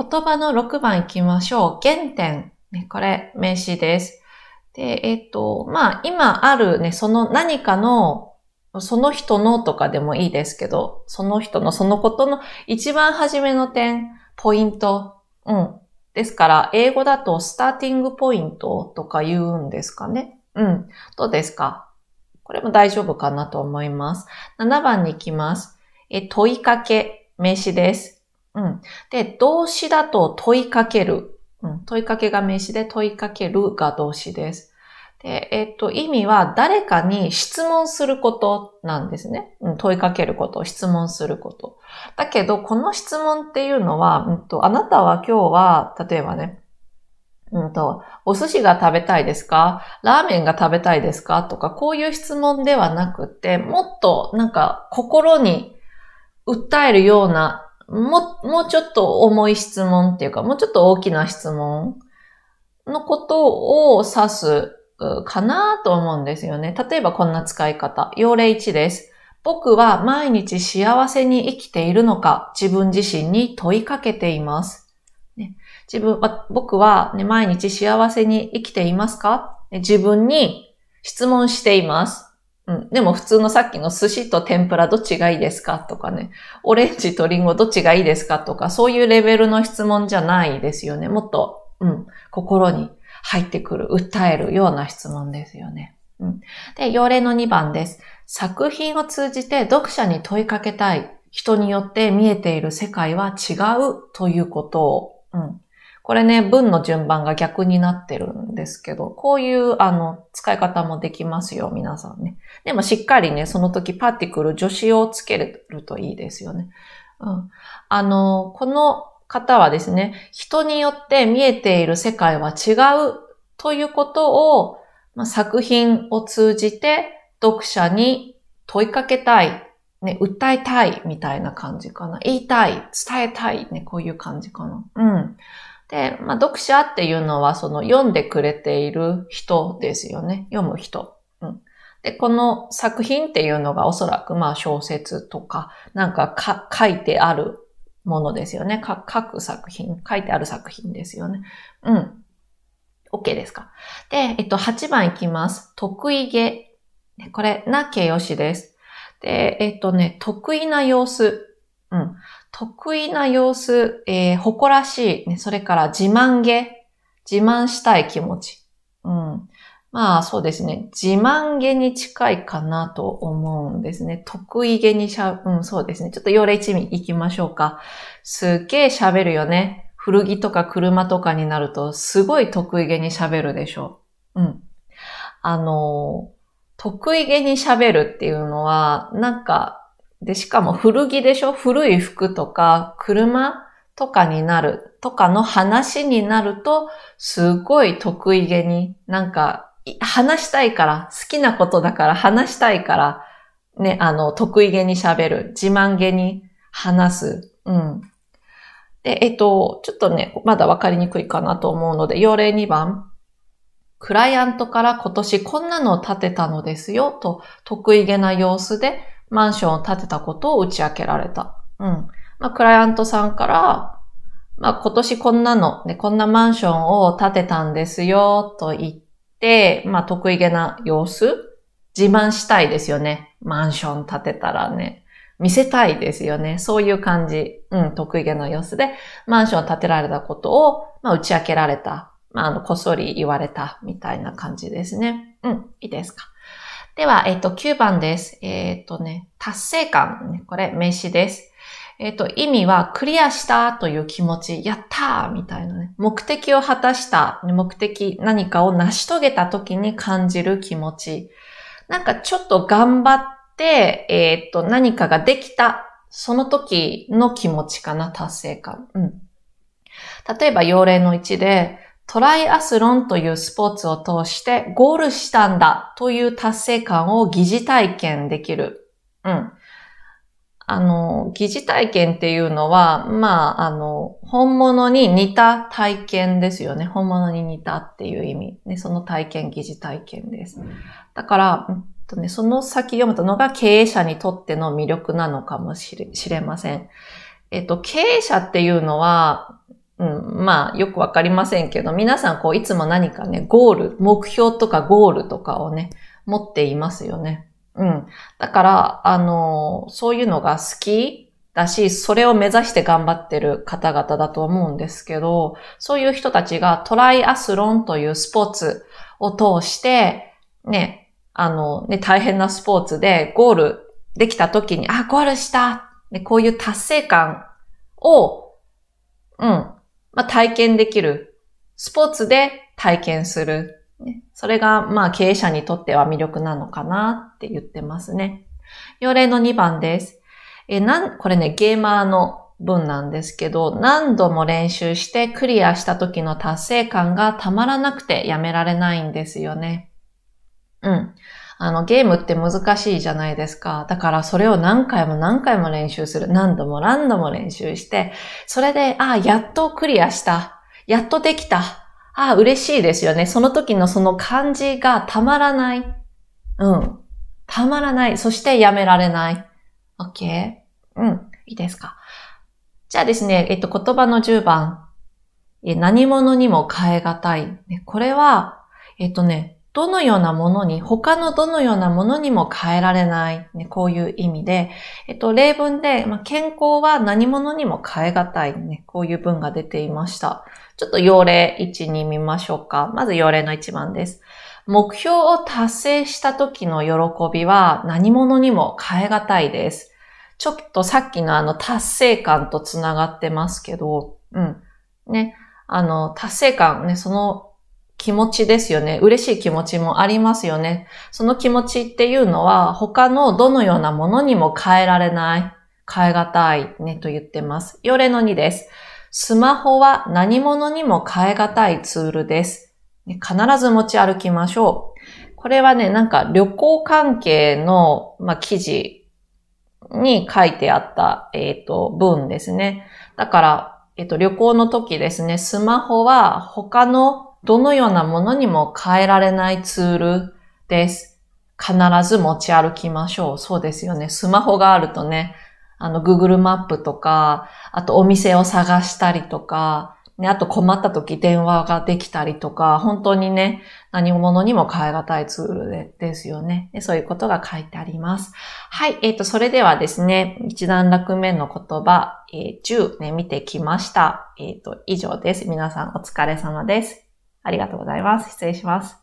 言葉の6番行きましょう。原点。これ、名詞です。で、えっ、と、まあ、今あるね、その何かの、その人のとかでもいいですけど、その人のそのことの一番初めの点、ポイント。うん。ですから、英語だとスターティングポイントとか言うんですかね。うん。どうですか？これも大丈夫かなと思います。7番に行きます。え、問いかけ、名詞です。うん。で、動詞だと問いかける。うん。問いかけが名詞で問いかけるが動詞です。で、えっと、意味は誰かに質問することなんですね。うん、問いかけること、質問すること。だけど、この質問っていうのは、うんと、あなたは今日は、例えばね、うんと、お寿司が食べたいですか？ラーメンが食べたいですか？とか、こういう質問ではなくて、もっとなんか心に訴えるような、も、もうちょっと重い質問っていうか、もうちょっと大きな質問のことを指すかなと思うんですよね。例えばこんな使い方。用例1です。僕は毎日幸せに生きているのか自分自身に問いかけています。自分は、僕は、ね、毎日幸せに生きていますか？自分に質問しています。うん。でも普通のさっきの寿司と天ぷらどっちがいいですかとかね。オレンジとリンゴどっちがいいですかとか、そういうレベルの質問じゃないですよね。もっと、うん。心に入ってくる、訴えるような質問ですよね。うん。で、要例の2番です。作品を通じて読者に問いかけたい。人によって見えている世界は違うということを、うん。これね、文の順番が逆になってるんですけど、こういう、あの、使い方もできますよ、皆さんね。でもしっかりね、その時パーティクル、助詞をつけるといいですよね。うん。あの、この方はですね、人によって見えている世界は違うということを、まあ、作品を通じて読者に問いかけたい、ね、訴えたいみたいな感じかな。言いたい、伝えたい、ね、こういう感じかな。うん。で、まあ、読者っていうのはその読んでくれている人ですよね。読む人。うん。で、この作品っていうのがおそらくまあ小説とか、なんかか書いてあるものですよね。か書く作品、書いてある作品ですよね。うん。OK ですか。で、えっと、8番いきます。得意げ。これ、な形容詞です。で、えっとね、得意な様子。うん。得意な様子、えー、誇らしい、ね、それから自慢げ、自慢したい気持ち。うん。まあそうですね。自慢げに近いかなと思うんですね。得意げにしゃ、うん、そうですね。ちょっと要例一味行きましょうか。すっげえ喋るよね。古着とか車とかになると、すごい得意げに喋るでしょう。うん。あの、得意げに喋るっていうのは、なんか、で、しかも古着でしょ？古い服とか、車とかになる、とかの話になると、すごい得意げに、なんか、話したいから、好きなことだから話したいから、ね、あの、得意げに喋る、自慢げに話す。うん。で、えっと、ちょっとね、まだわかりにくいかなと思うので、要例2番。クライアントから今年こんなのを立てたのですよ、と得意げな様子でマンションを建てたことを打ち明けられた。うん。まあ、クライアントさんから、まあ、今年こんなの、ね、こんなマンションを建てたんですよ、と言って、まあ、得意げな様子自慢したいですよね。マンション建てたらね。見せたいですよね。そういう感じ。うん、得意げな様子で、マンション建てられたことを、まあ、打ち明けられた。まあ、あの、こっそり言われた、みたいな感じですね。うん、いいですか？では、えっと、9番です。えっとね、達成感。これ、名詞です。えっと、意味は、クリアしたという気持ち、やったーみたいなね。目的を果たした、目的、何かを成し遂げた時に感じる気持ち。なんかちょっと頑張って、えっと、何かができた、その時の気持ちかな、達成感。うん。例えば、要例の1で、トライアスロンというスポーツを通してゴールしたんだという達成感を疑似体験できる。うん。あの、疑似体験っていうのは、まあ、あの、本物に似た体験ですよね。本物に似たっていう意味。ね、その体験、疑似体験です。だから、うんとね、その先読むとのが経営者にとっての魅力なのかもしれしれません。えっと、経営者っていうのは、うん、まあ、よくわかりませんけど、皆さん、こう、いつも何かね、ゴール、目標とかゴールとかをね、持っていますよね。うん。だから、あの、そういうのが好きだし、それを目指して頑張ってる方々だと思うんですけど、そういう人たちがトライアスロンというスポーツを通して、ね、あの、ね、大変なスポーツでゴールできた時に、あ、ゴールしたね、こういう達成感を、うん、まあ、体験できる。スポーツで体験する。それが、まあ、経営者にとっては魅力なのかなって言ってますね。要例の2番です。え、なん、これね、ゲーマーの文なんですけど、何度も練習してクリアした時の達成感がたまらなくてやめられないんですよね。うん。あの、ゲームって難しいじゃないですか。だからそれを何回も何回も練習する。何度も何度も練習して、それで、ああ、やっとクリアした。やっとできた。ああ、嬉しいですよね。その時のその感じがたまらない。うん。たまらない。そしてやめられない。OK? うん。いいですか。じゃあですね、えっと、言葉の10番。何者にも変え難い。これは、えっとね、どのようなものに、他のどのようなものにも変えられない、ね、こういう意味で、えっと、例文で、まあ、健康は何者にも変え難い、ね、こういう文が出ていました。ちょっと要例1に見ましょうか。まず要例の1番です。目標を達成した時の喜びは何者にも変え難いです。ちょっとさっきのあの達成感とつながってますけど、うん。ね。あの、達成感ね、その気持ちですよね。嬉しい気持ちもありますよね。その気持ちっていうのは他のどのようなものにも変えられない、変え難いねと言ってます。よれの2です。スマホは何者にも変え難いツールです。必ず持ち歩きましょう。これはね、なんか旅行関係の、まあ、記事に書いてあった、えっ、ー、と、文ですね。だから、えっ、ー、と、旅行の時ですね、スマホは他のどのようなものにも変えられないツールです。必ず持ち歩きましょう。そうですよね。スマホがあるとね、あの、Google マップとか、あとお店を探したりとか、ね、あと困った時電話ができたりとか、本当にね、何者にも変え難いツールでですよね。そういうことが書いてあります。はい。えっ、ー、と、それではですね、一段落目の言葉、えー、10ね、見てきました。えっ、ー、と、以上です。皆さんお疲れ様です。ありがとうございます。失礼します。